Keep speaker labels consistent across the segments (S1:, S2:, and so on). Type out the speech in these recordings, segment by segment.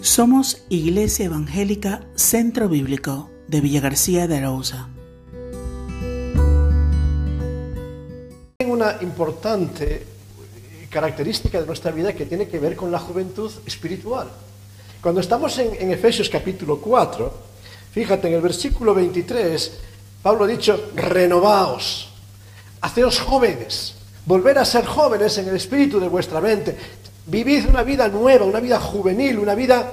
S1: Somos Iglesia Evangélica Centro Bíblico de Villa García de Arauza.
S2: Una importante característica de nuestra vida que tiene que ver con la juventud espiritual. Cuando estamos en, en Efesios capítulo 4, fíjate en el versículo 23, Pablo ha dicho, renovaos, haceos jóvenes, volver a ser jóvenes en el espíritu de vuestra mente, Vivid una vida nueva, una vida juvenil, una vida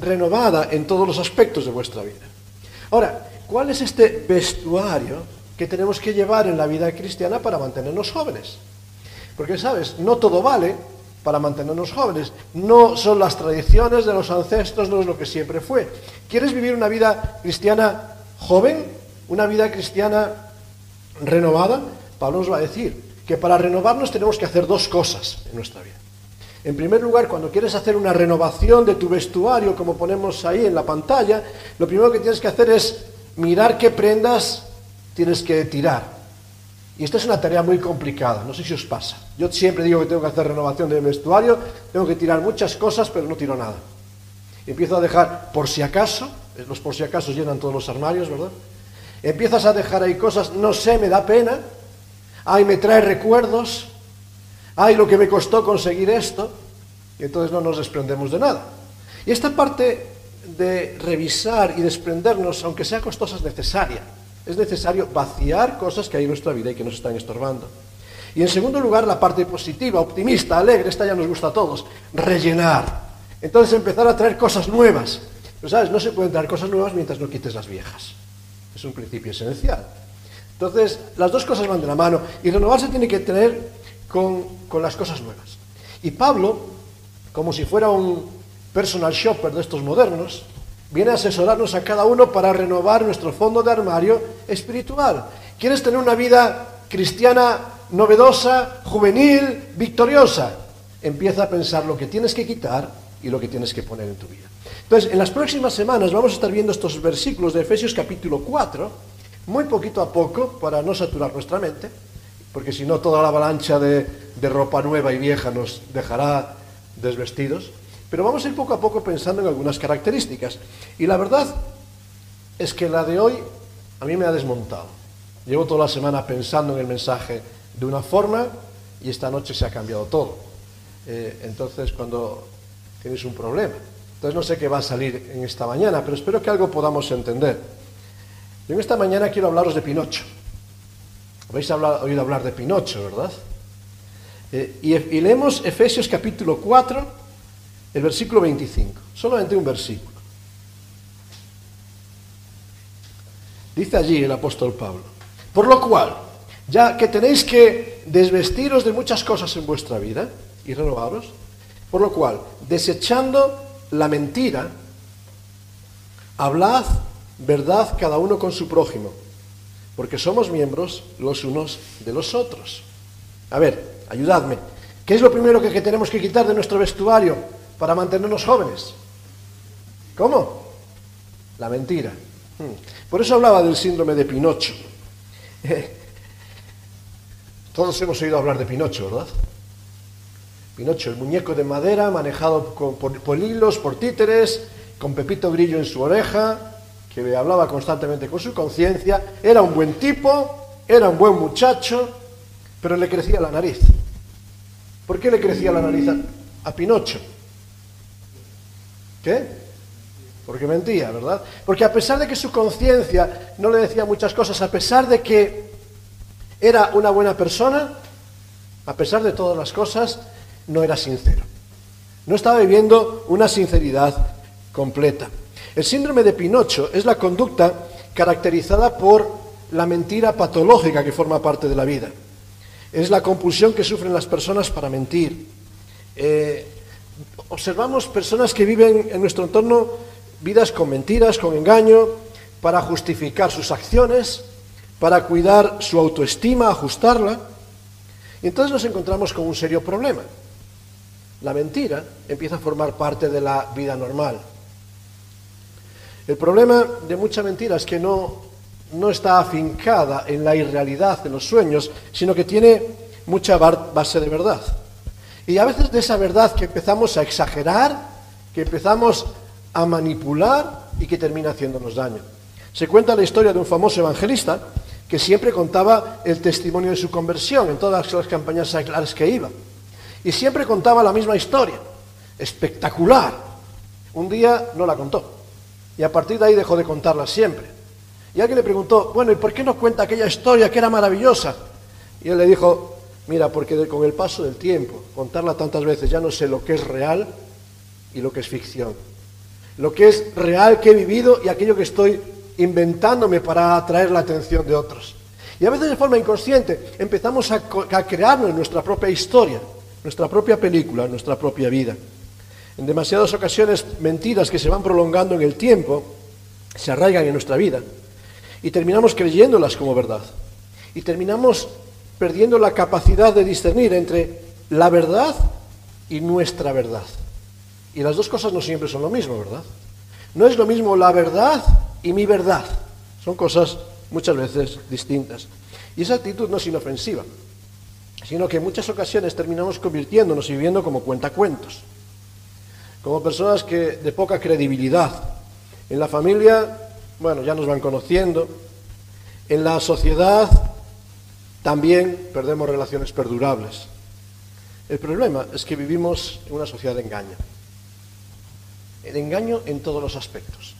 S2: renovada en todos los aspectos de vuestra vida. Ahora, ¿cuál es este vestuario que tenemos que llevar en la vida cristiana para mantenernos jóvenes? Porque, ¿sabes? No todo vale para mantenernos jóvenes. No son las tradiciones de los ancestros, no es lo que siempre fue. ¿Quieres vivir una vida cristiana joven? ¿Una vida cristiana renovada? Pablo nos va a decir que para renovarnos tenemos que hacer dos cosas en nuestra vida. En primer lugar, cuando quieres hacer una renovación de tu vestuario, como ponemos ahí en la pantalla, lo primero que tienes que hacer es mirar qué prendas tienes que tirar. Y esta es una tarea muy complicada, no sé si os pasa. Yo siempre digo que tengo que hacer renovación de vestuario, tengo que tirar muchas cosas, pero no tiro nada. Empiezo a dejar por si acaso, los por si acaso llenan todos los armarios, ¿verdad? Empiezas a dejar ahí cosas, no sé, me da pena, ay, me trae recuerdos, ay, lo que me costó conseguir esto, y entonces no nos desprendemos de nada. Y esta parte de revisar y desprendernos, aunque sea costosa, es necesaria. Es necesario vaciar cosas que hay en nuestra vida y que nos están estorbando. Y en segundo lugar, la parte positiva, optimista, alegre, esta ya nos gusta a todos, rellenar. Entonces empezar a traer cosas nuevas. Pero sabes, no se pueden traer cosas nuevas mientras no quites las viejas. Es un principio esencial. Entonces, las dos cosas van de la mano. Y renovarse tiene que tener con, las cosas nuevas. Y Pablo, como si fuera un personal shopper de estos modernos, viene a asesorarnos a cada uno para renovar nuestro fondo de armario espiritual. ¿Quieres tener una vida cristiana novedosa, juvenil, victoriosa? Empieza a pensar lo que tienes que quitar y lo que tienes que poner en tu vida. Entonces, en las próximas semanas vamos a estar viendo estos versículos de Efesios capítulo 4, muy poquito a poco, para no saturar nuestra mente, porque si no toda la avalancha de, de, ropa nueva y vieja nos dejará desvestidos. Pero vamos a ir poco a poco pensando en algunas características. Y la verdad es que la de hoy a mí me ha desmontado. Llevo toda la semana pensando en el mensaje de una forma y esta noche se ha cambiado todo. Eh, entonces, cuando tienes un problema. Entonces, no sé qué va a salir en esta mañana, pero espero que algo podamos entender. Yo en esta mañana quiero hablaros de Pinocho. Habéis oído hablar de Pinocho, ¿verdad? Eh, y, y, leemos Efesios capítulo 4, el versículo 25. Solamente un versículo. Dice allí el apóstol Pablo. Por lo cual, ya que tenéis que desvestiros de muchas cosas en vuestra vida y renovaros, por lo cual, desechando la mentira, hablad verdad cada uno con su prójimo porque somos miembros los unos de los otros. A ver, ayudadme. ¿Qué es lo primero que, tenemos que quitar de nuestro vestuario para mantenernos jóvenes? ¿Cómo? La mentira. Hmm. Por eso hablaba del síndrome de Pinocho. Todos hemos oído hablar de Pinocho, ¿verdad? Pinocho, el muñeco de madera manejado por, por hilos, por títeres, con Pepito Grillo en su oreja, que hablaba constantemente con su conciencia, era un buen tipo, era un buen muchacho, pero le crecía la nariz. ¿Por qué le crecía la nariz a, a Pinocho? ¿Qué? Porque mentía, ¿verdad? Porque a pesar de que su conciencia no le decía muchas cosas, a pesar de que era una buena persona, a pesar de todas las cosas, no era sincero. No estaba viviendo una sinceridad completa. El síndrome de Pinocho es la conducta caracterizada por la mentira patológica que forma parte de la vida. Es la compulsión que sufren las personas para mentir. Eh, observamos personas que viven en nuestro entorno vidas con mentiras, con engaño, para justificar sus acciones, para cuidar su autoestima, ajustarla. Y entonces nos encontramos con un serio problema. La mentira empieza a formar parte de la vida normal. El problema de mucha mentira es que no, no está afincada en la irrealidad, en los sueños, sino que tiene mucha base de verdad. Y a veces de esa verdad que empezamos a exagerar, que empezamos a manipular y que termina haciéndonos daño. Se cuenta la historia de un famoso evangelista que siempre contaba el testimonio de su conversión en todas las campañas las que iba. Y siempre contaba la misma historia, espectacular. Un día no la contó y a partir de ahí dejó de contarla siempre. Y alguien le preguntó, bueno, ¿y por qué no cuenta aquella historia que era maravillosa? Y él le dijo, mira, porque con el paso del tiempo, contarla tantas veces, ya no sé lo que es real y lo que es ficción. Lo que es real que he vivido y aquello que estoy inventándome para atraer la atención de otros. Y a veces de forma inconsciente empezamos a, a crearnos nuestra propia historia, nuestra propia película, nuestra propia vida. En demasiadas ocasiones mentiras que se van prolongando en el tiempo se arraigan en nuestra vida y terminamos creyéndolas como verdad. Y terminamos perdiendo la capacidad de discernir entre la verdad y nuestra verdad. Y las dos cosas no siempre son lo mismo, ¿verdad? No es lo mismo la verdad y mi verdad. Son cosas muchas veces distintas. Y esa actitud no es inofensiva, sino que en muchas ocasiones terminamos convirtiéndonos y viviendo como cuentacuentos, como personas que de poca credibilidad. En la familia, bueno, ya nos van conociendo. En la sociedad también perdemos relaciones perdurables. El problema es que vivimos en una sociedad de engaño. El engaño en todos los aspectos.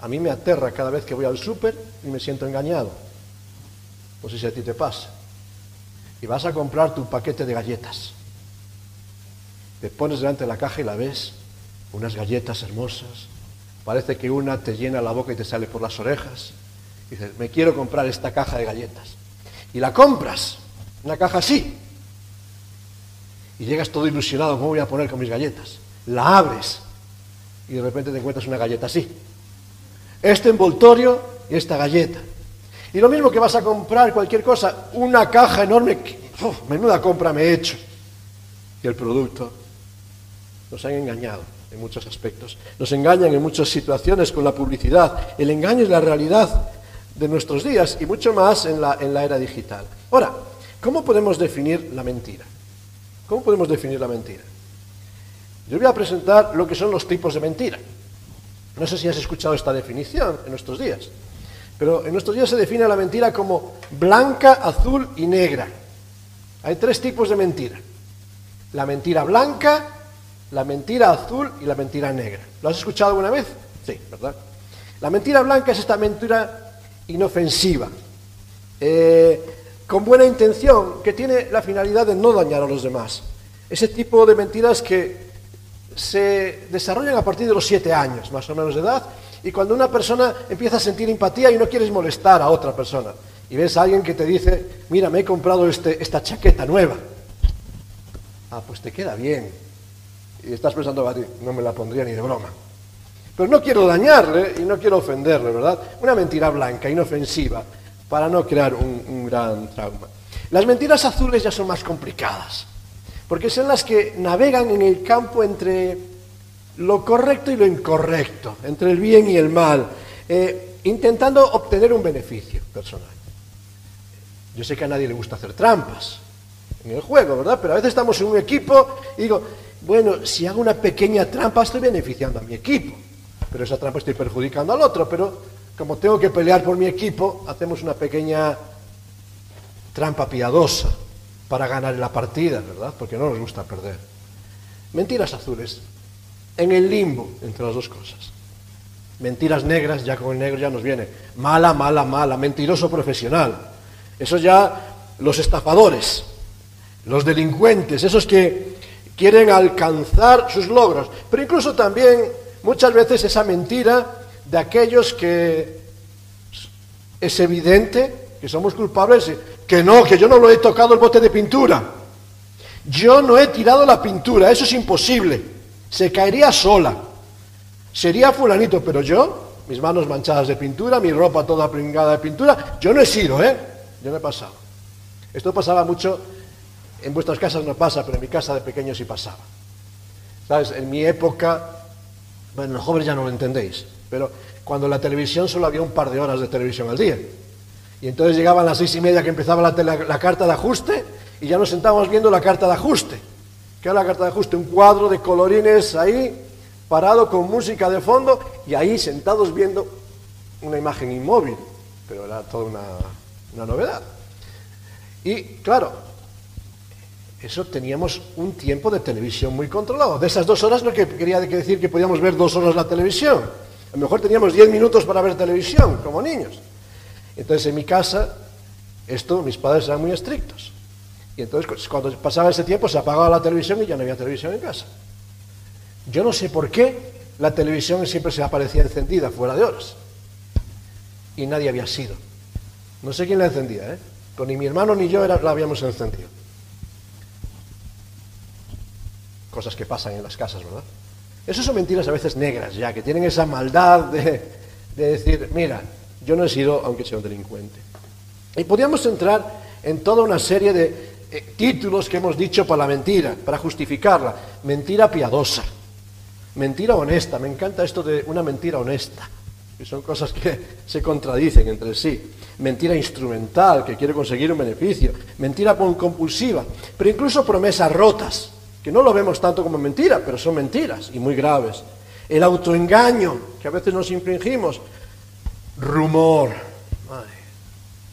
S2: A mí me aterra cada vez que voy al súper y me siento engañado. No sé si a ti te pasa. Y vas a comprar tu paquete de galletas. Te pones delante de la caja y la ves. Unas galletas hermosas. Parece que una te llena la boca y te sale por las orejas. Y dices, me quiero comprar esta caja de galletas. Y la compras. Una caja así. Y llegas todo ilusionado, ¿cómo voy a poner con mis galletas? La abres y de repente te encuentras una galleta así. Este envoltorio y esta galleta. Y lo mismo que vas a comprar cualquier cosa, una caja enorme, menuda compra me he hecho. Y el producto nos han engañado en muchos aspectos. Nos engañan en muchas situaciones con la publicidad. El engaño es la realidad de nuestros días y mucho más en la, en la era digital. Ahora, ¿cómo podemos definir la mentira? ¿Cómo podemos definir la mentira? Yo voy a presentar lo que son los tipos de mentira. No sé si has escuchado esta definición en nuestros días, pero en nuestros días se define la mentira como blanca, azul y negra. Hay tres tipos de mentira. La mentira blanca, la mentira azul y la mentira negra. ¿Lo has escuchado alguna vez? Sí, ¿verdad? La mentira blanca es esta mentira inofensiva, eh, con buena intención, que tiene la finalidad de no dañar a los demás. Ese tipo de mentiras que se desarrollan a partir de los siete años, más o menos de edad, y cuando una persona empieza a sentir empatía y no quieres molestar a otra persona, y ves a alguien que te dice, mira, me he comprado este, esta chaqueta nueva, ah, pues te queda bien, y estás pensando, no me la pondría ni de broma. Pero no quiero dañarle y no quiero ofenderle, ¿verdad? Una mentira blanca, inofensiva, para no crear un gran trauma. Las mentiras azules ya son más complicadas porque son las que navegan en el campo entre lo correcto y lo incorrecto, entre el bien y el mal, eh, intentando obtener un beneficio personal. Yo sé que a nadie le gusta hacer trampas en el juego, ¿verdad? Pero a veces estamos en un equipo y digo, bueno, si hago una pequeña trampa estoy beneficiando a mi equipo, pero esa trampa estoy perjudicando al otro, pero como tengo que pelear por mi equipo, hacemos una pequeña trampa piadosa para ganar la partida, ¿verdad? Porque no nos gusta perder. Mentiras azules, en el limbo entre las dos cosas. Mentiras negras, ya con el negro ya nos viene. Mala, mala, mala, mentiroso profesional. Eso ya los estafadores, los delincuentes, esos que quieren alcanzar sus logros. Pero incluso también muchas veces esa mentira de aquellos que es evidente que somos culpables que no, que yo no lo he tocado el bote de pintura. Yo no he tirado la pintura, eso es imposible. Se caería sola. Sería fulanito, pero yo, mis manos manchadas de pintura, mi ropa toda pringada de pintura, yo no he sido, ¿eh? Yo no he pasado. Esto pasaba mucho, en vuestras casas no pasa, pero en mi casa de pequeño sí pasaba. ¿Sabes? En mi época, bueno, los jóvenes ya no lo entendéis, pero cuando la televisión solo había un par de horas de televisión al día. Y entonces llegaban las seis y media que empezaba la, carta de ajuste y ya nos sentábamos viendo la carta de ajuste. ¿Qué era la carta de ajuste? Un cuadro de colorines ahí, parado con música de fondo y ahí sentados viendo una imagen inmóvil, pero era toda una, una novedad. Y claro, eso teníamos un tiempo de televisión muy controlado. De esas dos horas no que quería decir que podíamos ver dos horas la televisión. A lo mejor teníamos diez minutos para ver televisión, como niños. Entonces en mi casa, esto, mis padres eran muy estrictos. Y entonces cuando pasaba ese tiempo se apagaba la televisión y ya no había televisión en casa. Yo no sé por qué la televisión siempre se aparecía encendida fuera de horas. Y nadie había sido. No sé quién la encendía, ¿eh? Pero ni mi hermano ni yo la habíamos encendido. Cosas que pasan en las casas, ¿verdad? Esas son mentiras a veces negras, ya, que tienen esa maldad de, de decir, mira, yo no he sido, aunque sea un delincuente. Y podríamos entrar en toda una serie de eh, títulos que hemos dicho para la mentira, para justificarla. Mentira piadosa, mentira honesta. Me encanta esto de una mentira honesta, que son cosas que se contradicen entre sí. Mentira instrumental, que quiere conseguir un beneficio. Mentira compulsiva, pero incluso promesas rotas, que no lo vemos tanto como mentira, pero son mentiras y muy graves. El autoengaño, que a veces nos infringimos, rumor,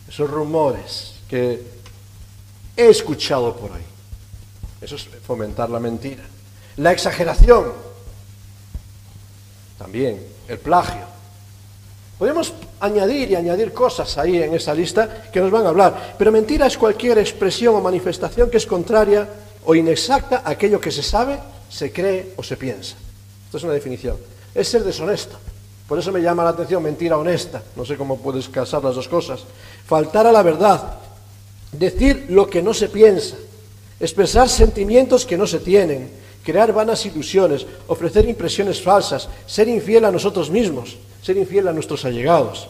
S2: esos rumores que he escuchado por ahí. Eso es fomentar la mentira. La exageración, también el plagio. Podemos añadir y añadir cosas ahí en esa lista que nos van a hablar, pero mentira es cualquier expresión o manifestación que es contraria o inexacta aquello que se sabe, se cree o se piensa. Esto es una definición. Es ser deshonesto. Por eso me llama la atención mentira honesta. No sé cómo puedes casar las dos cosas. Faltar a la verdad. Decir lo que no se piensa. Expresar sentimientos que no se tienen. Crear vanas ilusiones. Ofrecer impresiones falsas. Ser infiel a nosotros mismos. Ser infiel a nuestros allegados.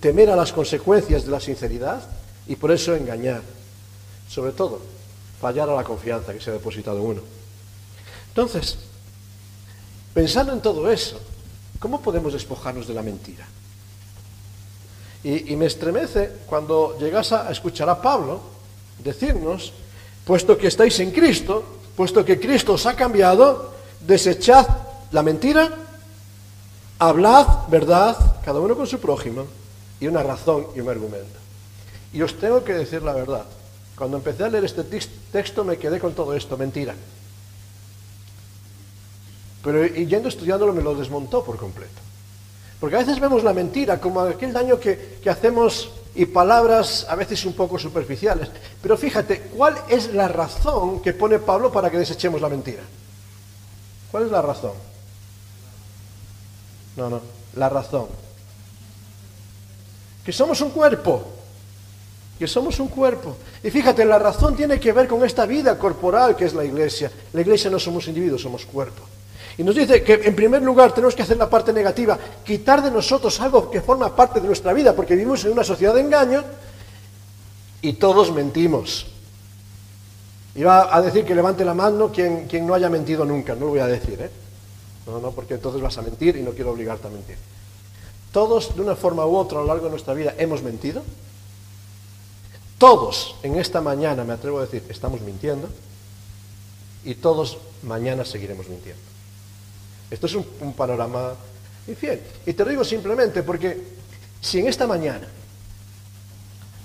S2: temer a las consecuencias de la sinceridad y por eso engañar. Sobre todo, fallar a la confianza que se ha depositado en uno. Entonces, pensando en todo eso, ¿Cómo podemos despojarnos de la mentira? Y, me estremece cuando llegas a escuchar a Pablo decirnos, puesto que estáis en Cristo, puesto que Cristo os ha cambiado, desechad la mentira, hablad verdad, cada uno con su prójimo, y una razón y un argumento. Y os tengo que decir la verdad. Cuando empecé a leer este texto me quedé con todo esto, mentira. Pero yendo estudiándolo me lo desmontó por completo. Porque a veces vemos la mentira como aquel daño que, que hacemos y palabras a veces un poco superficiales. Pero fíjate, ¿cuál es la razón que pone Pablo para que desechemos la mentira? ¿Cuál es la razón? No, no, la razón. Que somos un cuerpo. Que somos un cuerpo. Y fíjate, la razón tiene que ver con esta vida corporal que es la iglesia. La iglesia no somos individuos, somos cuerpo. Y nos dice que en primer lugar tenemos que hacer la parte negativa, quitar de nosotros algo que forma parte de nuestra vida, porque vivimos en una sociedad de engaño y todos mentimos. Iba a decir que levante la mano quien, quien no haya mentido nunca, no lo voy a decir, ¿eh? No, no, porque entonces vas a mentir y no quiero obligarte a mentir. Todos, de una forma u otra, a lo largo de nuestra vida, hemos mentido. Todos en esta mañana, me atrevo a decir, estamos mintiendo. Y todos mañana seguiremos mintiendo. Esto es un, panorama infiel. Y te lo digo simplemente porque si en esta mañana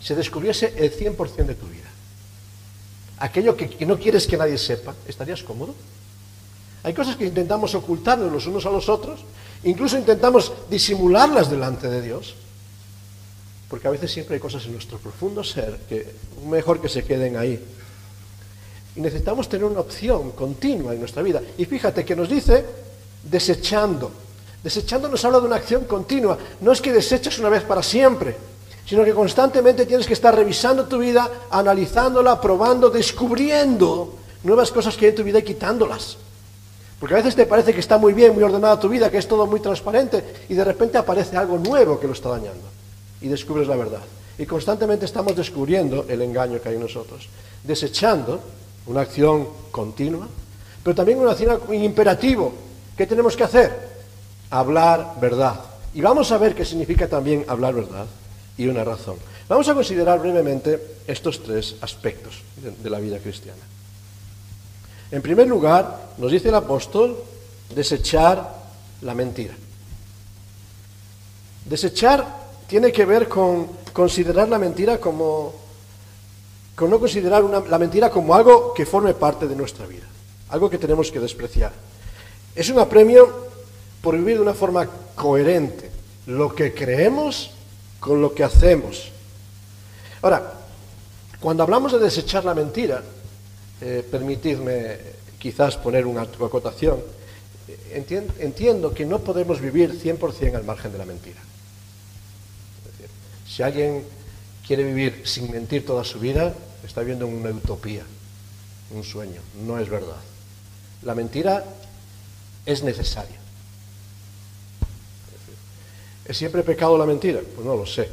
S2: se descubriese el 100% de tu vida, aquello que, no quieres que nadie sepa, ¿estarías cómodo? Hay cosas que intentamos ocultarnos los unos a los otros, incluso intentamos disimularlas delante de Dios, porque a veces siempre hay cosas en nuestro profundo ser que mejor que se queden ahí. Y necesitamos tener una opción continua en nuestra vida. Y fíjate que nos dice desechando. Desechando nos habla de una acción continua. No es que desechas una vez para siempre, sino que constantemente tienes que estar revisando tu vida, analizándola, probando, descubriendo nuevas cosas que hay en tu vida y quitándolas. Porque a veces te parece que está muy bien, muy ordenada tu vida, que es todo muy transparente, y de repente aparece algo nuevo que lo está dañando. Y descubres la verdad. Y constantemente estamos descubriendo el engaño que hay en nosotros. Desechando una acción continua, pero también una acción imperativo, ¿Qué tenemos que hacer? Hablar verdad. Y vamos a ver qué significa también hablar verdad y una razón. Vamos a considerar brevemente estos tres aspectos de, la vida cristiana. En primer lugar, nos dice el apóstol desechar la mentira. Desechar tiene que ver con considerar la mentira como, con no considerar la mentira como algo que forme parte de nuestra vida, algo que tenemos que despreciar. Es un apremio por vivir de una forma coherente lo que creemos con lo que hacemos. Ahora, cuando hablamos de desechar la mentira, eh, permitidme quizás poner una acotación, entiendo que no podemos vivir 100% al margen de la mentira. Si alguien quiere vivir sin mentir toda su vida, está viviendo una utopía, un sueño, no es verdad. La mentira es necesaria. ¿Es siempre pecado la mentira? Pues no lo sé,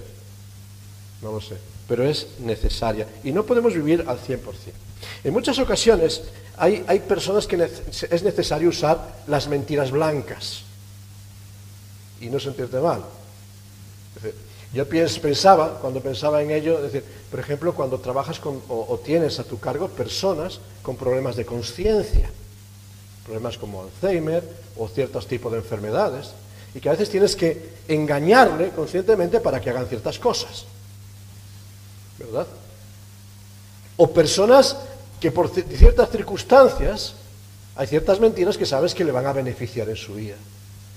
S2: no lo sé, pero es necesaria y no podemos vivir al 100%. En muchas ocasiones hay, hay personas que es necesario usar las mentiras blancas y no sentirte mal. Yo pensaba, cuando pensaba en ello, decir, por ejemplo, cuando trabajas con, o, tienes a tu cargo personas con problemas de conciencia, problemas como Alzheimer o ciertos tipos de enfermedades, y que a veces tienes que engañarle conscientemente para que hagan ciertas cosas. ¿Verdad? O personas que por ciertas circunstancias hay ciertas mentiras que sabes que le van a beneficiar en su vida.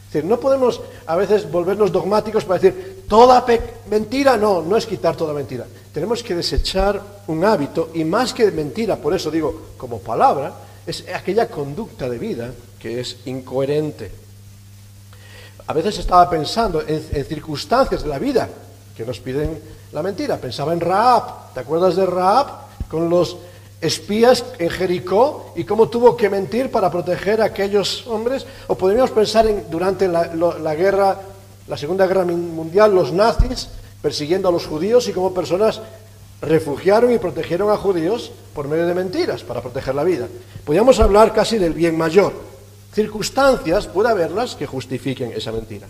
S2: Es decir, no podemos a veces volvernos dogmáticos para decir, toda mentira, no, no es quitar toda mentira. Tenemos que desechar un hábito y más que mentira, por eso digo como palabra, es aquella conducta de vida que es incoherente. A veces estaba pensando en, circunstancias de la vida que nos piden la mentira. Pensaba en Raab. ¿Te acuerdas de Raab? Con los espías en Jericó y cómo tuvo que mentir para proteger a aquellos hombres. O podríamos pensar en durante la, guerra, la Segunda Guerra Mundial, los nazis persiguiendo a los judíos y cómo personas refugiaron y protegieron a judíos por medio de mentiras para proteger la vida. Podríamos hablar casi del bien mayor circunstancias, puede haberlas que justifiquen esa mentira.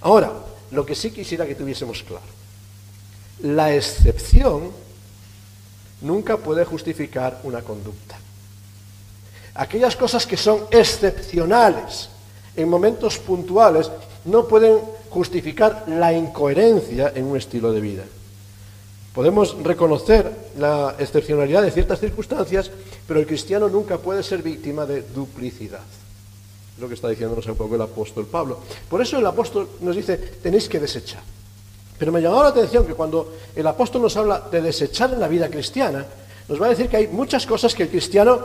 S2: Ahora, lo que sí quisiera que tuviésemos claro, la excepción nunca puede justificar una conducta. Aquellas cosas que son excepcionales en momentos puntuales no pueden justificar la incoherencia en un estilo de vida. Podemos reconocer la excepcionalidad de ciertas circunstancias, pero el cristiano nunca puede ser víctima de duplicidad lo que está diciéndonos un poco el apóstol Pablo. Por eso el apóstol nos dice, tenéis que desechar. Pero me llamó la atención que cuando el apóstol nos habla de desechar en la vida cristiana, nos va a decir que hay muchas cosas que el cristiano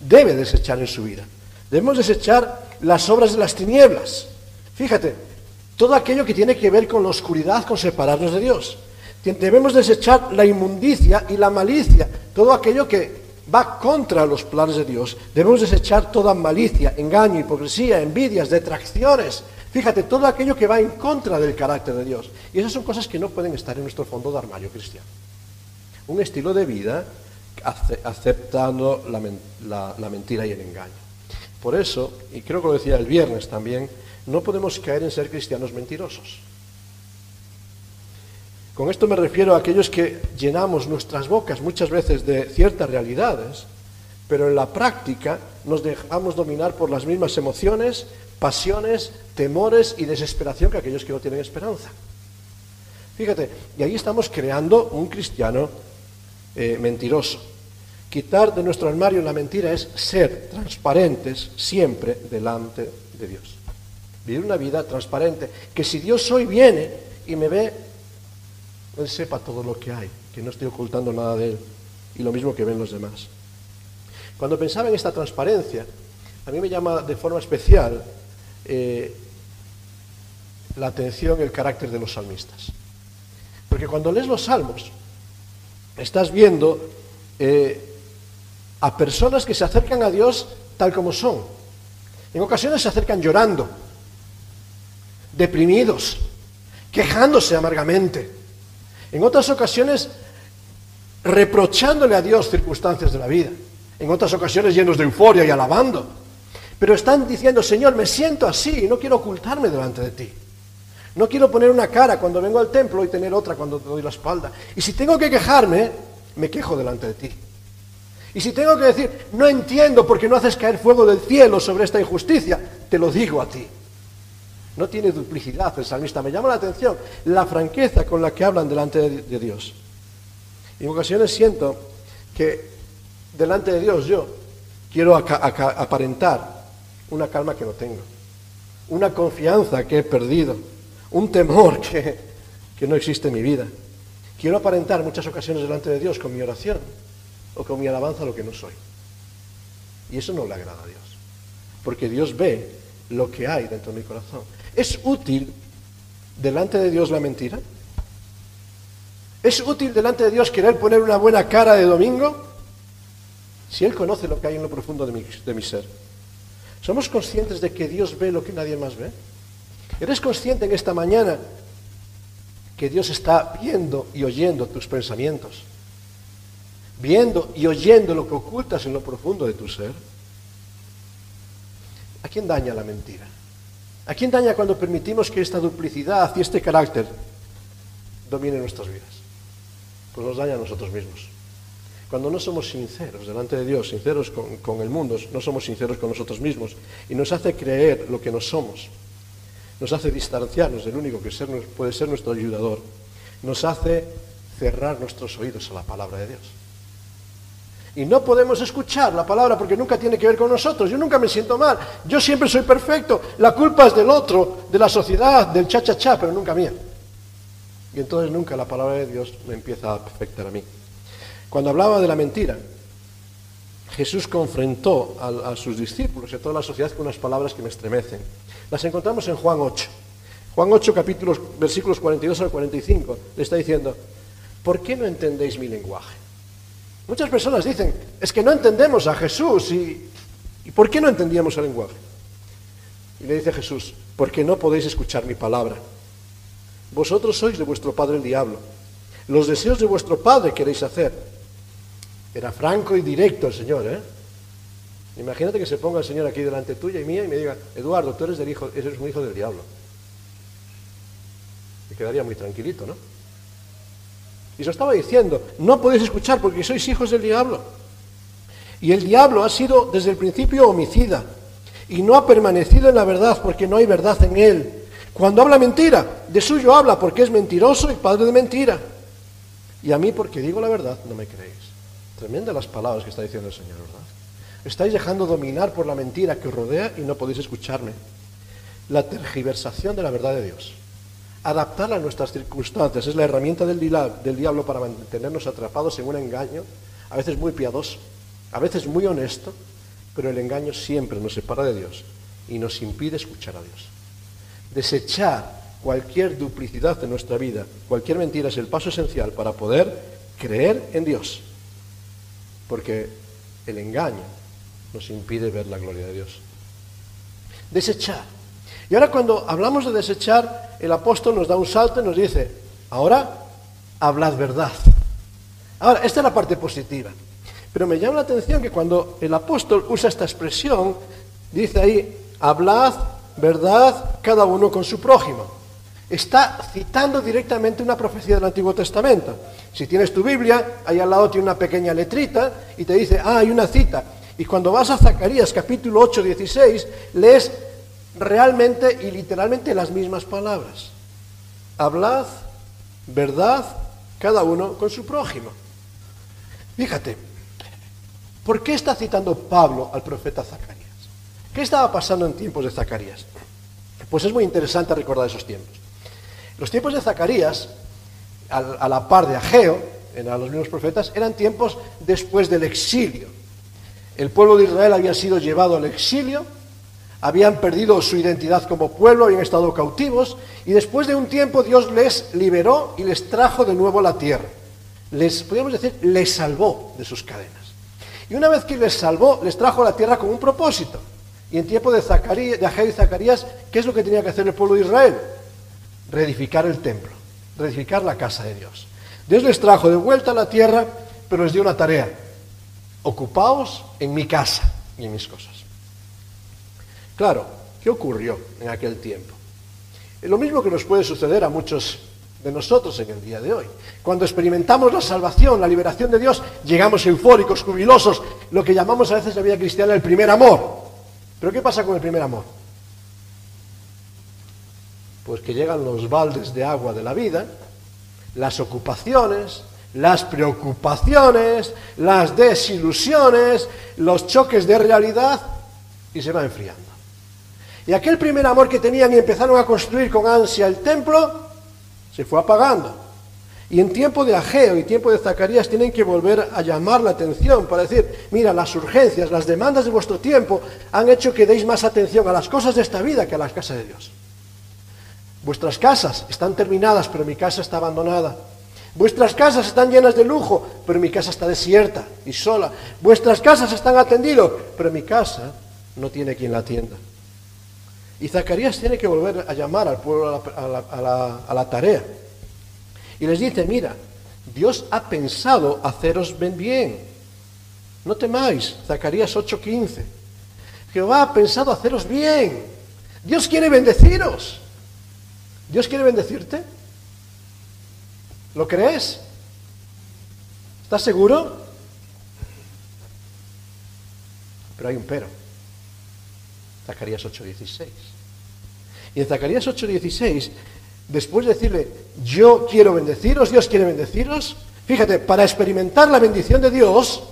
S2: debe desechar en su vida. Debemos desechar las obras de las tinieblas. Fíjate, todo aquello que tiene que ver con la oscuridad, con separarnos de Dios. Debemos desechar la inmundicia y la malicia, todo aquello que va contra los planes de Dios. Debemos desechar toda malicia, engaño, hipocresía, envidias, detracciones. Fíjate, todo aquello que va en contra del carácter de Dios. Y esas son cosas que no pueden estar en nuestro fondo de armario cristiano. Un estilo de vida aceptando la, la mentira y el engaño. Por eso, y creo que lo decía el viernes también, no podemos caer en ser cristianos mentirosos. Con esto me refiero a aquellos que llenamos nuestras bocas muchas veces de ciertas realidades, pero en la práctica nos dejamos dominar por las mismas emociones, pasiones, temores y desesperación que aquellos que no tienen esperanza. Fíjate, y ahí estamos creando un cristiano eh, mentiroso. Quitar de nuestro armario la mentira es ser transparentes siempre delante de Dios. Vivir una vida transparente, que si Dios hoy viene y me ve él sepa todo lo que hay, que no estoy ocultando nada de Él, y lo mismo que ven los demás. Cuando pensaba en esta transparencia, a mí me llama de forma especial eh, la atención el carácter de los salmistas. Porque cuando lees los salmos, estás viendo eh, a personas que se acercan a Dios tal como son. En ocasiones se acercan llorando, deprimidos, quejándose amargamente. En otras ocasiones, reprochándole a Dios circunstancias de la vida. En otras ocasiones llenos de euforia y alabando. Pero están diciendo, Señor, me siento así y no quiero ocultarme delante de ti. No quiero poner una cara cuando vengo al templo y tener otra cuando te doy la espalda. Y si tengo que quejarme, me quejo delante de ti. Y si tengo que decir, no entiendo por qué no haces caer fuego del cielo sobre esta injusticia, te lo digo a ti. No tiene duplicidad el salmista. Me llama la atención la franqueza con la que hablan delante de Dios. Y en ocasiones siento que delante de Dios yo quiero aparentar una calma que no tengo, una confianza que he perdido, un temor que, que no existe en mi vida. Quiero aparentar muchas ocasiones delante de Dios con mi oración o con mi alabanza lo que no soy. Y eso no le agrada a Dios. Porque Dios ve lo que hay dentro de mi corazón. ¿Es útil delante de Dios la mentira? ¿Es útil delante de Dios querer poner una buena cara de domingo? Si Él conoce lo que hay en lo profundo de mi, ser. ¿Somos conscientes de que Dios ve lo que nadie más ve? ¿Eres consciente en esta mañana que Dios está viendo y oyendo tus pensamientos? Viendo y oyendo lo que ocultas en lo profundo de tu ser. ¿A quién daña la mentira? ¿A quién daña cuando permitimos que esta duplicidad y este carácter domine nuestras vidas? Pues nos daña a nosotros mismos. Cuando no somos sinceros delante de Dios, sinceros con, el mundo, no somos sinceros con nosotros mismos y nos hace creer lo que no somos, nos hace distanciarnos del único que puede ser nuestro ayudador, nos hace cerrar nuestros oídos a la palabra de Dios. Y no podemos escuchar la palabra porque nunca tiene que ver con nosotros. Yo nunca me siento mal. Yo siempre soy perfecto. La culpa es del otro, de la sociedad, del cha-cha-cha, pero nunca mía. Y entonces nunca la palabra de Dios me empieza a afectar a mí. Cuando hablaba de la mentira, Jesús confrontó a, sus discípulos y a toda la sociedad con unas palabras que me estremecen. Las encontramos en Juan 8. Juan 8, capítulos, versículos 42 al 45, le está diciendo, ¿por qué no entendéis mi lenguaje? Muchas personas dicen, es que no entendemos a Jesús y, ¿y por qué no entendíamos el lenguaje? Y le dice Jesús, porque no podéis escuchar mi palabra. Vosotros sois de vuestro padre el diablo. Los deseos de vuestro padre queréis hacer. Era franco y directo el Señor, ¿eh? Imagínate que se ponga el Señor aquí delante tuya y mía y me diga, Eduardo, tú eres, del hijo, eres un hijo del diablo. Me quedaría muy tranquilito, ¿no? Y se estaba diciendo, no podéis escuchar porque sois hijos del diablo. Y el diablo ha sido desde el principio homicida y no ha permanecido en la verdad porque no hay verdad en él. Cuando habla mentira, de suyo habla porque es mentiroso y padre de mentira. Y a mí porque digo la verdad, no me creéis. Tremendas las palabras que está diciendo el Señor, ¿verdad? Estáis dejando dominar por la mentira que os rodea y no podéis escucharme. La tergiversación de la verdad de Dios adaptarla a nuestras circunstancias. Es la herramienta del, del diablo para mantenernos atrapados en un engaño, a veces muy piadoso, a veces muy honesto, pero el engaño siempre nos separa de Dios y nos impide escuchar a Dios. Desechar cualquier duplicidad de nuestra vida, cualquier mentira es el paso esencial para poder creer en Dios. Porque el engaño nos impide ver la gloria de Dios. Desechar y ahora cuando hablamos de desechar, el apóstol nos da un salto y nos dice, ahora hablad verdad. Ahora, esta es la parte positiva. Pero me llama la atención que cuando el apóstol usa esta expresión, dice ahí, hablad verdad cada uno con su prójimo. Está citando directamente una profecía del Antiguo Testamento. Si tienes tu Biblia, ahí al lado tiene una pequeña letrita y te dice, ah, hay una cita. Y cuando vas a Zacarías capítulo 8, 16, lees realmente y literalmente las mismas palabras. Hablad verdad cada uno con su prójimo. Fíjate, ¿por qué está citando Pablo al profeta Zacarías? ¿Qué estaba pasando en tiempos de Zacarías? Pues es muy interesante recordar esos tiempos. Los tiempos de Zacarías, a la par de Ageo, eran los mismos profetas, eran tiempos después del exilio. El pueblo de Israel había sido llevado al exilio habían perdido su identidad como pueblo, habían estado cautivos y después de un tiempo Dios les liberó y les trajo de nuevo a la tierra. Les, podríamos decir, les salvó de sus cadenas. Y una vez que les salvó, les trajo a la tierra con un propósito. Y en tiempo de, Zacarías, de y Zacarías, ¿qué es lo que tenía que hacer el pueblo de Israel? Reedificar el templo, reedificar la casa de Dios. Dios les trajo de vuelta a la tierra, pero les dio una tarea. Ocupaos en mi casa y en mis cosas. Claro, ¿qué ocurrió en aquel tiempo? Lo mismo que nos puede suceder a muchos de nosotros en el día de hoy. Cuando experimentamos la salvación, la liberación de Dios, llegamos eufóricos, jubilosos, lo que llamamos a veces la vida cristiana el primer amor. Pero ¿qué pasa con el primer amor? Pues que llegan los baldes de agua de la vida, las ocupaciones, las preocupaciones, las desilusiones, los choques de realidad y se va enfriando. Y aquel primer amor que tenían y empezaron a construir con ansia el templo, se fue apagando. Y en tiempo de Ageo y tiempo de Zacarías tienen que volver a llamar la atención para decir, mira, las urgencias, las demandas de vuestro tiempo han hecho que deis más atención a las cosas de esta vida que a las casas de Dios. Vuestras casas están terminadas, pero mi casa está abandonada. Vuestras casas están llenas de lujo, pero mi casa está desierta y sola. Vuestras casas están atendidas, pero mi casa no tiene quien la atienda. Y Zacarías tiene que volver a llamar al pueblo a la, tarea. Y les dice, mira, Dios ha pensado haceros bien. No temáis, Zacarías 8:15. Jehová ha pensado haceros bien. Dios quiere bendeciros. ¿Dios quiere bendecirte? ¿Lo crees? ¿Estás seguro? Pero hay un pero. Zacarías 8:16. Y en Zacarías 8:16, después de decirle, yo quiero bendeciros, Dios quiere bendeciros, fíjate, para experimentar la bendición de Dios,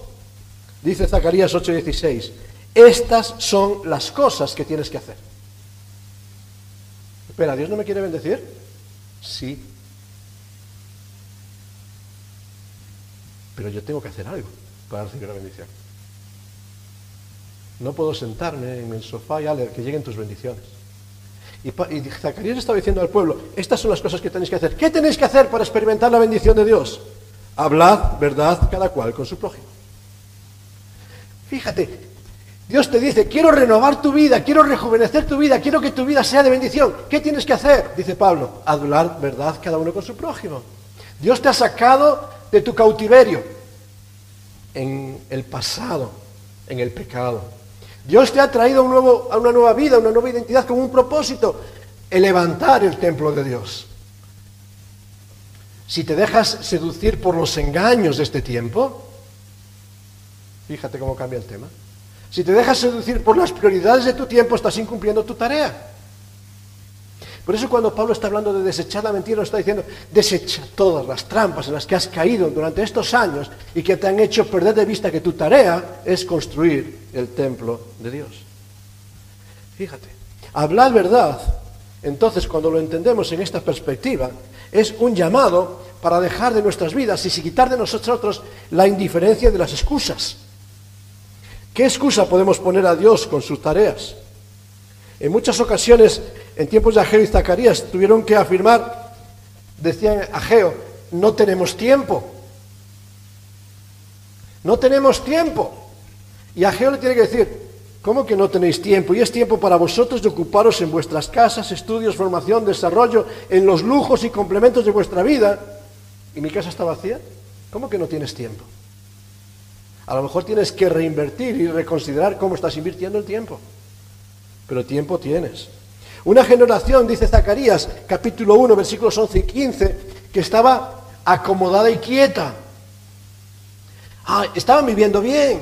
S2: dice Zacarías 8:16, estas son las cosas que tienes que hacer. Espera, ¿Dios no me quiere bendecir? Sí. Pero yo tengo que hacer algo para recibir la bendición. No puedo sentarme en el sofá y ale, que lleguen tus bendiciones. Y, Zacarías estaba diciendo al pueblo, estas son las cosas que tenéis que hacer. ¿Qué tenéis que hacer para experimentar la bendición de Dios? Hablad verdad cada cual con su prójimo. Fíjate, Dios te dice, quiero renovar tu vida, quiero rejuvenecer tu vida, quiero que tu vida sea de bendición. ¿Qué tienes que hacer? Dice Pablo, hablar verdad cada uno con su prójimo. Dios te ha sacado de tu cautiverio en el pasado, en el pecado. Dios te ha traído a, una nueva vida, una nueva identidad con un propósito, el levantar el templo de Dios. Si te dejas seducir por los engaños de este tiempo, fíjate cómo cambia el tema. Si te dejas seducir por las prioridades de tu tiempo, estás incumpliendo tu tarea. Por eso cuando Pablo está hablando de desechar la mentira, nos está diciendo, desecha todas las trampas en las que has caído durante estos años y que te han hecho perder de vista que tu tarea es construir el templo de Dios. Fíjate, hablar verdad, entonces cuando lo entendemos en esta perspectiva, es un llamado para dejar de nuestras vidas y quitar de nosotros la indiferencia de las excusas. ¿Qué excusa podemos poner a Dios con sus tareas? En muchas ocasiones, en tiempos de Ageo y Zacarías, tuvieron que afirmar, decían Ageo, no tenemos tiempo. No tenemos tiempo. Y Ageo le tiene que decir, ¿cómo que no tenéis tiempo? Y es tiempo para vosotros de ocuparos en vuestras casas, estudios, formación, desarrollo, en los lujos y complementos de vuestra vida. ¿Y mi casa está vacía? ¿Cómo que no tienes tiempo? A lo mejor tienes que reinvertir y reconsiderar cómo estás invirtiendo el tiempo pero tiempo tienes. Una generación, dice Zacarías, capítulo 1, versículos 11 y 15, que estaba acomodada y quieta. Ah, estaban viviendo bien,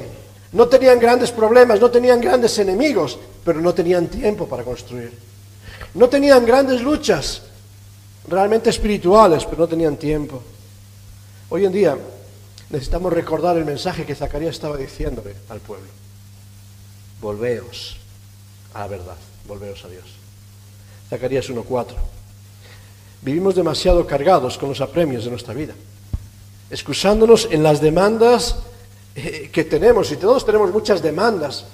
S2: no tenían grandes problemas, no tenían grandes enemigos, pero no tenían tiempo para construir. No tenían grandes luchas realmente espirituales, pero no tenían tiempo. Hoy en día necesitamos recordar el mensaje que Zacarías estaba diciéndole al pueblo. Volveos a la verdad, volveos a Dios. Zacarías 1.4. Vivimos demasiado cargados con los apremios de nuestra vida, excusándonos en las demandas eh, que tenemos, y todos tenemos muchas demandas.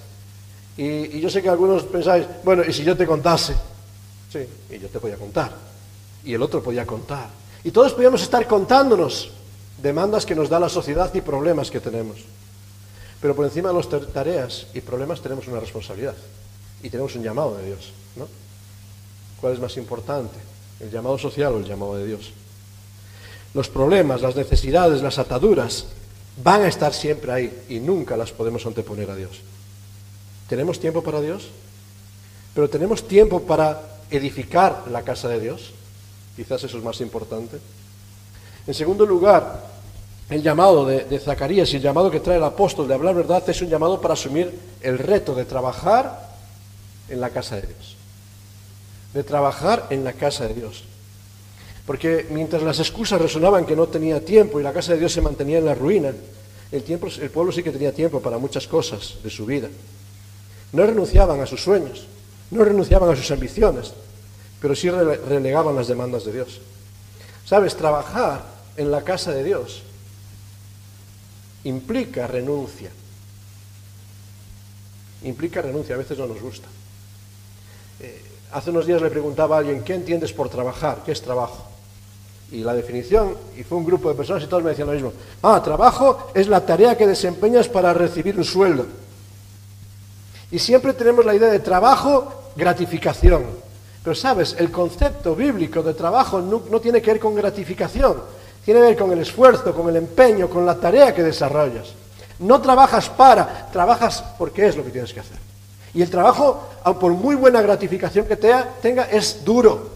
S2: Y, y, yo sé que algunos pensáis, bueno, ¿y si yo te contase? Sí, y yo te podía contar. Y el otro podía contar. Y todos podíamos estar contándonos demandas que nos da la sociedad y problemas que tenemos. Pero por encima de las tareas y problemas tenemos una responsabilidad y tenemos un llamado de Dios. ¿no? ¿Cuál es más importante? ¿El llamado social o el llamado de Dios? Los problemas, las necesidades, las ataduras van a estar siempre ahí y nunca las podemos anteponer a Dios. ¿Tenemos tiempo para Dios? ¿Pero tenemos tiempo para edificar la casa de Dios? Quizás eso es más importante. En segundo lugar, el llamado de, Zacarías y el llamado que trae el apóstol de hablar verdad es un llamado para asumir el reto de trabajar en la casa de Dios. De trabajar en la casa de Dios. Porque mientras las excusas resonaban que no tenía tiempo y la casa de Dios se mantenía en la ruina, el, tiempo, el pueblo sí que tenía tiempo para muchas cosas de su vida. No renunciaban a sus sueños, no renunciaban a sus ambiciones, pero sí relegaban las demandas de Dios. Sabes, trabajar en la casa de Dios implica renuncia. Implica renuncia, a veces no nos gusta. Eh, hace unos días le preguntaba a alguien, ¿qué entiendes por trabajar? ¿Qué es trabajo? Y la definición, y fue un grupo de personas y todos me decían lo mismo. Ah, trabajo es la tarea que desempeñas para recibir un sueldo. Y siempre tenemos la idea de trabajo, gratificación. Pero sabes, el concepto bíblico de trabajo no, tiene que ver con gratificación, tiene que ver con el esfuerzo, con el empeño, con la tarea que desarrollas. No trabajas para, trabajas porque es lo que tienes que hacer. Y el trabajo, por muy buena gratificación que tenga, es duro.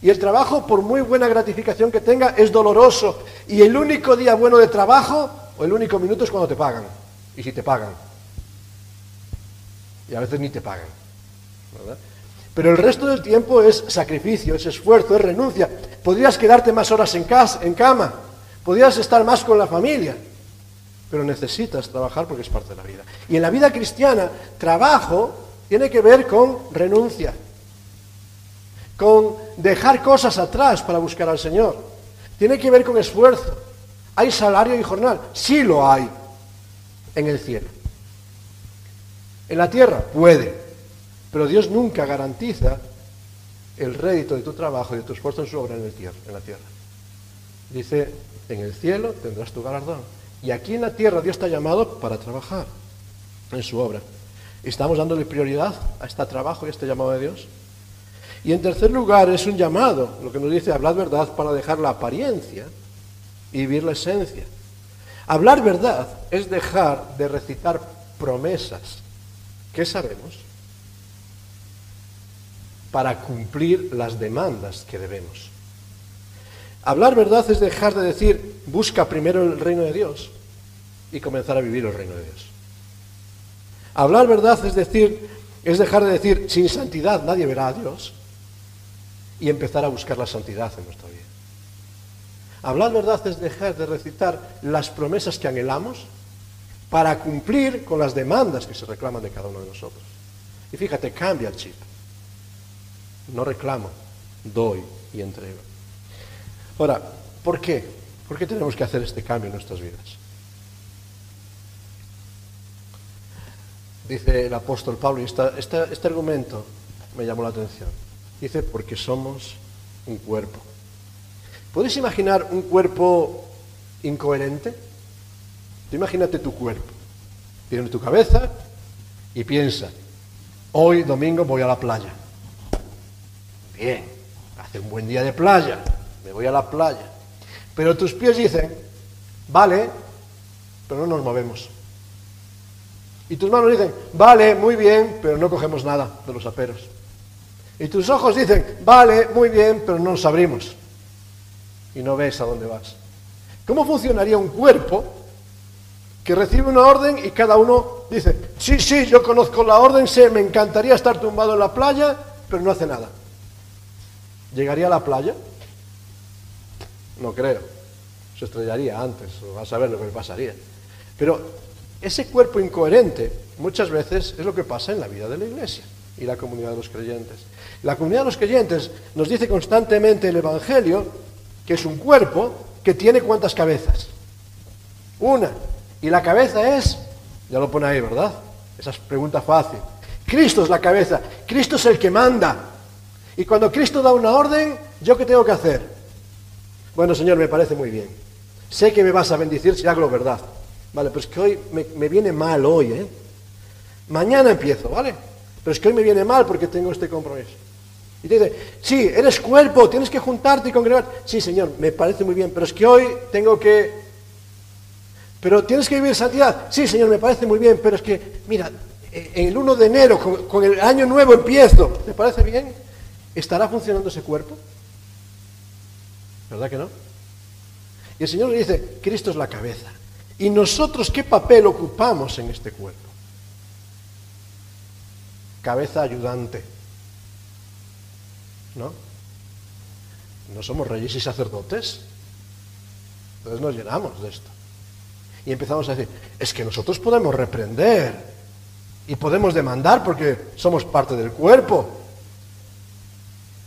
S2: Y el trabajo, por muy buena gratificación que tenga, es doloroso. Y el único día bueno de trabajo, o el único minuto, es cuando te pagan. Y si te pagan. Y a veces ni te pagan. Pero el resto del tiempo es sacrificio, es esfuerzo, es renuncia. Podrías quedarte más horas en, casa, en cama. Podrías estar más con la familia. Pero necesitas trabajar porque es parte de la vida. Y en la vida cristiana, trabajo tiene que ver con renuncia con dejar cosas atrás para buscar al Señor. Tiene que ver con esfuerzo. ¿Hay salario y jornal? Sí lo hay en el cielo. En la tierra puede, pero Dios nunca garantiza el rédito de tu trabajo y de tu esfuerzo en su obra en, el en la tierra. Dice, en el cielo tendrás tu galardón. Y aquí en la tierra Dios ha llamado para trabajar en su obra. ¿Estamos dándole prioridad a este trabajo y a este llamado de Dios? Y en tercer lugar es un llamado, lo que nos dice hablar verdad para dejar la apariencia y vivir la esencia. Hablar verdad es dejar de recitar promesas. ¿Qué sabemos? Para cumplir las demandas que debemos. Hablar verdad es dejar de decir, busca primero el reino de Dios y comenzar a vivir el reino de Dios. Hablar verdad es decir, es dejar de decir, sin santidad nadie verá a Dios y empezar a buscar la santidad en nuestra vida. Hablar verdad es dejar de recitar las promesas que anhelamos para cumplir con las demandas que se reclaman de cada uno de nosotros. Y fíjate, cambia el chip. No reclamo, doy y entrego. Ahora, ¿por qué? ¿Por qué tenemos que hacer este cambio en nuestras vidas? Dice el apóstol Pablo, y este argumento me llamó la atención. Dice, porque somos un cuerpo. ¿Puedes imaginar un cuerpo incoherente? imagínate tu cuerpo. Tienes tu cabeza y piensa, hoy domingo voy a la playa. Bien, hace un buen día de playa, me voy a la playa. Pero tus pies dicen, vale, pero no nos movemos. Y tus manos dicen, vale, muy bien, pero no cogemos nada de los aperos. Y tus ojos dicen, vale, muy bien, pero no nos abrimos. Y no ves a dónde vas. ¿Cómo funcionaría un cuerpo que recibe una orden y cada uno dice, sí, sí, yo conozco la orden, sé, me encantaría estar tumbado en la playa, pero no hace nada? ¿Llegaría a la playa? No creo. Se estrellaría antes, o a ver lo que pasaría. Pero ese cuerpo incoherente muchas veces es lo que pasa en la vida de la iglesia y la comunidad de los creyentes. La comunidad de los creyentes nos dice constantemente el Evangelio que es un cuerpo que tiene cuántas cabezas. Una. Y la cabeza es, ya lo pone ahí, ¿verdad? Esa es pregunta fácil. Cristo es la cabeza, Cristo es el que manda. Y cuando Cristo da una orden, ¿yo qué tengo que hacer? Bueno, Señor, me parece muy bien. Sé que me vas a bendecir si hago verdad. Vale, pero es que hoy me, viene mal hoy, ¿eh? Mañana empiezo, ¿vale? Pero es que hoy me viene mal porque tengo este compromiso. Y te dice, sí, eres cuerpo, tienes que juntarte y congregar. Sí, Señor, me parece muy bien, pero es que hoy tengo que... Pero tienes que vivir santidad. Sí, Señor, me parece muy bien, pero es que, mira, eh, el 1 de enero, con, con el año nuevo empiezo. ¿Me parece bien? ¿Estará funcionando ese cuerpo? ¿Verdad que no? Y el Señor le dice, Cristo es la cabeza. ¿Y nosotros qué papel ocupamos en este cuerpo? Cabeza ayudante. ¿No? No somos reyes y sacerdotes. Entonces nos llenamos de esto. Y empezamos a decir, es que nosotros podemos reprender y podemos demandar porque somos parte del cuerpo.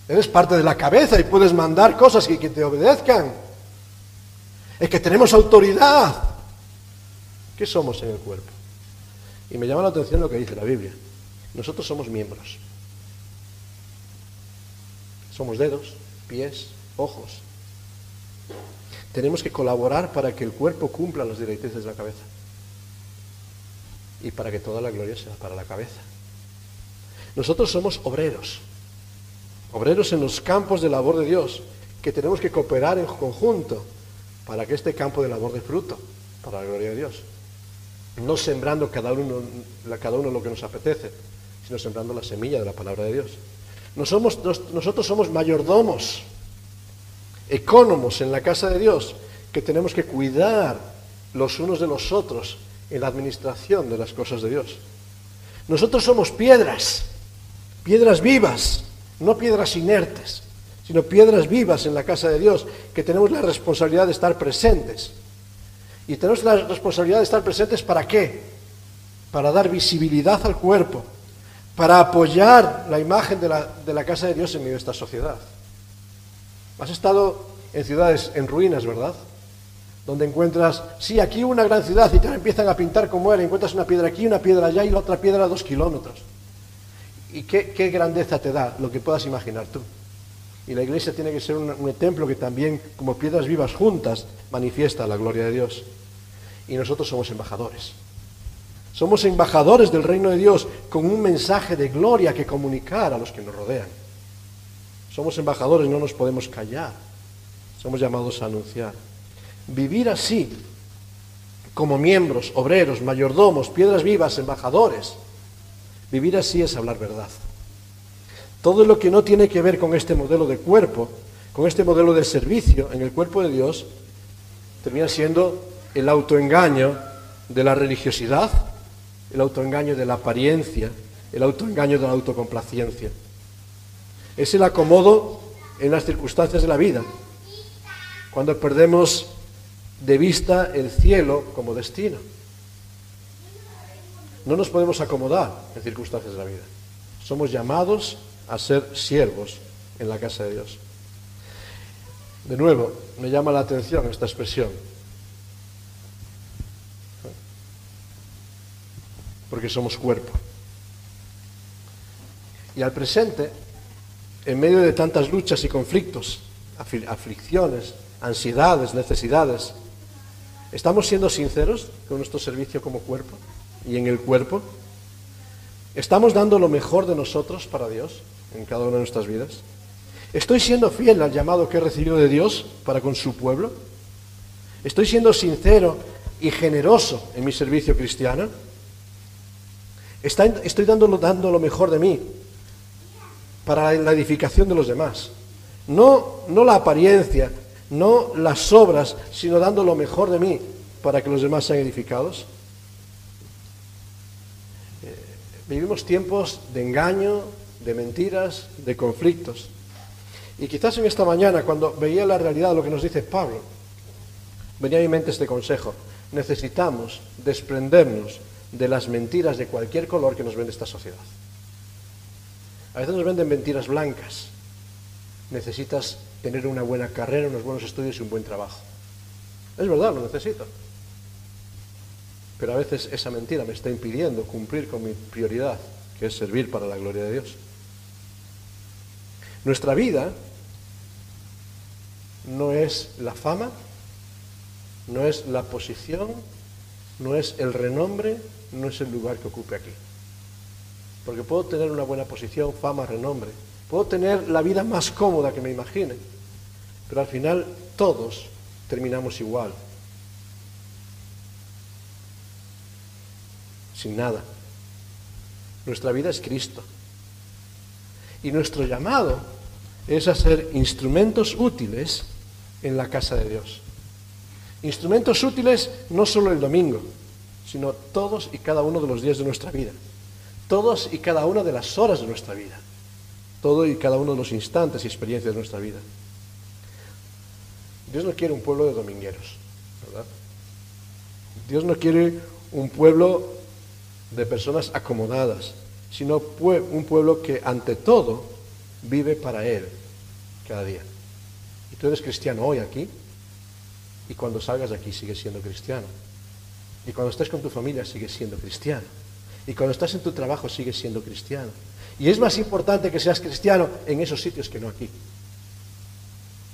S2: Eres parte de la cabeza y puedes mandar cosas que, te obedezcan. Es que tenemos autoridad. ¿Qué somos en el cuerpo? Y me llama la atención lo que dice la Biblia. Nosotros somos miembros. Somos dedos, pies, ojos. Tenemos que colaborar para que el cuerpo cumpla las directrices de la cabeza. Y para que toda la gloria sea para la cabeza. Nosotros somos obreros obreros en los campos de labor de Dios, que tenemos que cooperar en conjunto para que este campo de labor dé fruto, para la gloria de Dios. No sembrando cada uno, lo que nos apetece, sino sembrando la semilla de la palabra de Dios. nosotros somos mayordomos, ecónomos en la casa de Dios, que tenemos que cuidar los unos de los otros en la administración de las cosas de Dios. Nosotros somos piedras, piedras vivas, no piedras inertes, sino piedras vivas en la casa de Dios, que tenemos la responsabilidad de estar presentes. Y tenemos la responsabilidad de estar presentes para qué? Para dar visibilidad al cuerpo, para apoyar la imagen de la, de la casa de Dios en medio de esta sociedad. Has estado en ciudades en ruinas, ¿verdad? Donde encuentras, sí, aquí una gran ciudad y te empiezan a pintar como era, encuentras una piedra aquí, una piedra allá y la otra piedra a dos kilómetros. ¿Y qué, grandeza te da lo que puedas imaginar tú? Y la iglesia tiene que ser un, templo que también, como piedras vivas juntas, manifiesta la gloria de Dios. Y nosotros somos embajadores. Somos embajadores del reino de Dios con un mensaje de gloria que comunicar a los que nos rodean. Somos embajadores, no nos podemos callar. Somos llamados a anunciar. Vivir así, como miembros, obreros, mayordomos, piedras vivas, embajadores, Vivir así es hablar verdad. Todo lo que no tiene que ver con este modelo de cuerpo, con este modelo de servicio en el cuerpo de Dios, termina siendo el autoengaño de la religiosidad, el autoengaño de la apariencia, el autoengaño de la autocomplacencia. Es el acomodo en las circunstancias de la vida, cuando perdemos de vista el cielo como destino. No nos podemos acomodar en circunstancias de la vida. Somos llamados a ser siervos en la casa de Dios. De nuevo, me llama la atención esta expresión. Porque somos cuerpo. Y al presente, en medio de tantas luchas y conflictos, aflicciones, ansiedades, necesidades, ¿estamos siendo sinceros con nuestro servicio como cuerpo? Y en el cuerpo? ¿Estamos dando lo mejor de nosotros para Dios en cada una de nuestras vidas? ¿Estoy siendo fiel al llamado que he recibido de Dios para con su pueblo? ¿Estoy siendo sincero y generoso en mi servicio cristiano? ¿Estoy dando, lo mejor de mí para la edificación de los demás? No, no la apariencia, no las obras, sino dando lo mejor de mí para que los demás sean edificados. Vivimos tiempos de engaño, de mentiras, de conflictos. Y quizás en esta mañana, cuando veía la realidad de lo que nos dice Pablo, venía a mi mente este consejo. Necesitamos desprendernos de las mentiras de cualquier color que nos vende esta sociedad. A veces nos venden mentiras blancas. Necesitas tener una buena carrera, unos buenos estudios y un buen trabajo. Es verdad, lo necesito. Pero a veces esa mentira me está impidiendo cumplir con mi prioridad, que es servir para la gloria de Dios. Nuestra vida no es la fama, no es la posición, no es el renombre, no es el lugar que ocupe aquí. Porque puedo tener una buena posición, fama, renombre, puedo tener la vida más cómoda que me imagine, pero al final todos terminamos igual, sin nada. Nuestra vida es Cristo. Y nuestro llamado es a ser instrumentos útiles en la casa de Dios. Instrumentos útiles no solo el domingo, sino todos y cada uno de los días de nuestra vida, todos y cada una de las horas de nuestra vida, todo y cada uno de los instantes y experiencias de nuestra vida. Dios no quiere un pueblo de domingueros, ¿verdad? Dios no quiere un pueblo de personas acomodadas, sino un pueblo que ante todo vive para Él cada día. Y tú eres cristiano hoy aquí, y cuando salgas de aquí sigues siendo cristiano. Y cuando estés con tu familia sigues siendo cristiano. Y cuando estás en tu trabajo sigues siendo cristiano. Y es más importante que seas cristiano en esos sitios que no aquí.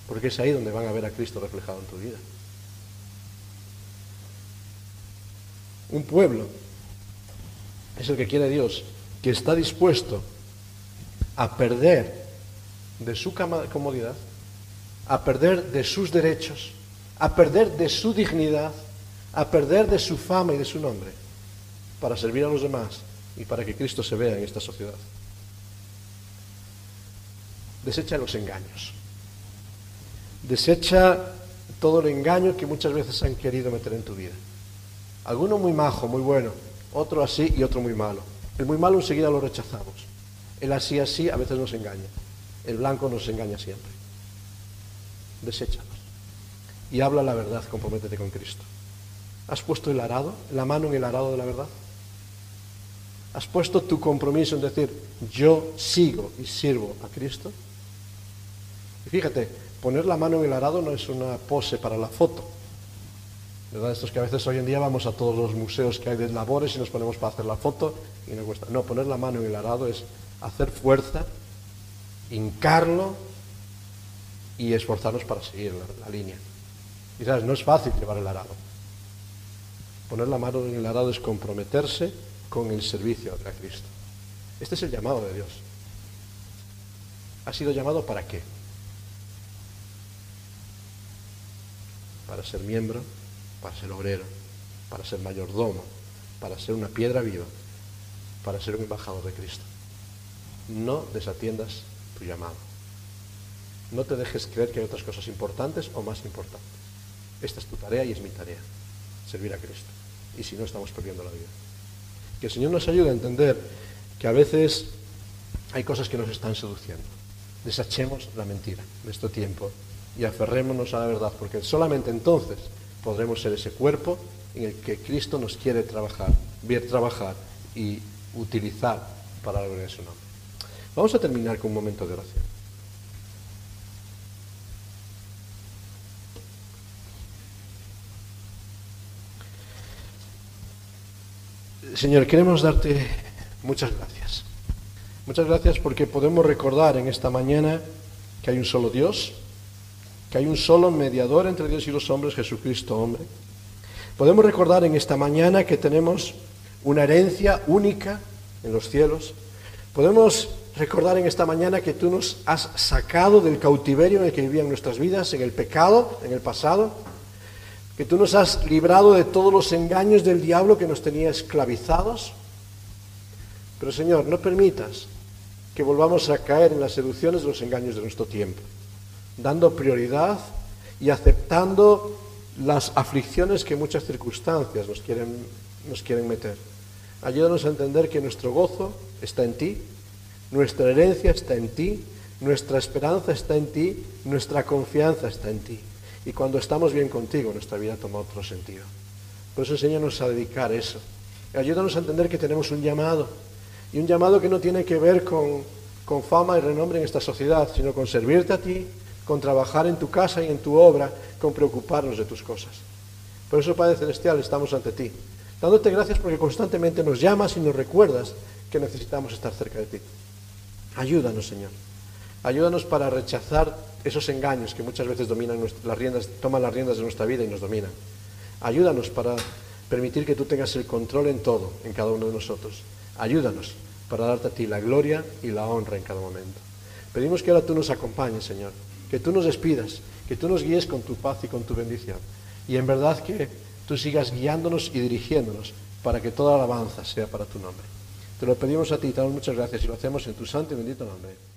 S2: Porque es ahí donde van a ver a Cristo reflejado en tu vida. Un pueblo es el que quiere Dios, que está dispuesto a perder de su comodidad, a perder de sus derechos, a perder de su dignidad, a perder de su fama y de su nombre, para servir a los demás y para que Cristo se vea en esta sociedad. Desecha los engaños. Desecha todo el engaño que muchas veces han querido meter en tu vida. Alguno muy majo, muy bueno, otro así y otro muy malo. El muy malo enseguida lo rechazamos. El así, así a veces nos engaña. El blanco nos engaña siempre. Deséchalos. Y habla la verdad, comprométete con Cristo. ¿Has puesto el arado, la mano en el arado de la verdad? ¿Has puesto tu compromiso en decir, yo sigo y sirvo a Cristo? Y fíjate, poner la mano en el arado no es una pose para la foto. ¿Verdad? Estos que a veces hoy en día vamos a todos los museos que hay de labores y nos ponemos para hacer la foto y no cuesta. No, poner la mano en el arado es hacer fuerza, hincarlo y esforzarnos para seguir la, línea. Y no es fácil llevar el arado. Poner la mano en el arado es comprometerse con el servicio a Cristo. Este es el llamado de Dios. ¿Ha sido llamado para qué? Para ser miembro, para ser obrero, para ser mayordomo, para ser una piedra viva, para ser un embajador de Cristo. No desatiendas tu llamado. No te dejes creer que hay otras cosas importantes o más importantes. Esta es tu tarea y es mi tarea, servir a Cristo. Y si no, estamos perdiendo la vida. Que el Señor nos ayude a entender que a veces hay cosas que nos están seduciendo. Desachemos la mentira de este tiempo y aferrémonos a la verdad, porque solamente entonces podremos ser ese cuerpo en el que Cristo nos quiere trabajar, ver trabajar y utilizar para la gloria de su nombre. Vamos a terminar con un momento de oración. Señor, queremos darte muchas gracias. Muchas gracias porque podemos recordar en esta mañana que hay un solo Dios, que hay un solo mediador entre Dios y los hombres, Jesucristo hombre. Podemos recordar en esta mañana que tenemos una herencia única en los cielos. Podemos recordar en esta mañana que tú nos has sacado del cautiverio en el que vivían nuestras vidas, en el pecado, en el pasado, que tú nos has librado de todos los engaños del diablo que nos tenía esclavizados. Pero Señor, no permitas que volvamos a caer en las seducciones de los engaños de nuestro tiempo dando prioridad y aceptando las aflicciones que muchas circunstancias nos quieren, nos quieren meter. Ayúdanos a entender que nuestro gozo está en ti, nuestra herencia está en ti, nuestra esperanza está en ti, nuestra confianza está en ti. Y cuando estamos bien contigo, nuestra vida toma otro sentido. Por eso enséñanos a dedicar eso. Ayúdanos a entender que tenemos un llamado. Y un llamado que no tiene que ver con, con fama y renombre en esta sociedad, sino con servirte a ti, con trabajar en tu casa y en tu obra, con preocuparnos de tus cosas. Por eso, Padre Celestial, estamos ante ti, dándote gracias porque constantemente nos llamas y nos recuerdas que necesitamos estar cerca de ti. Ayúdanos, Señor. Ayúdanos para rechazar esos engaños que muchas veces dominan las riendas, toman las riendas de nuestra vida y nos dominan. Ayúdanos para permitir que tú tengas el control en todo, en cada uno de nosotros. Ayúdanos para darte a ti la gloria y la honra en cada momento. Pedimos que ahora tú nos acompañes, Señor que tú nos despidas, que tú nos guíes con tu paz y con tu bendición. Y en verdad que tú sigas guiándonos y dirigiéndonos para que toda alabanza sea para tu nombre. Te lo pedimos a ti, te damos muchas gracias y lo hacemos en tu santo y bendito nombre.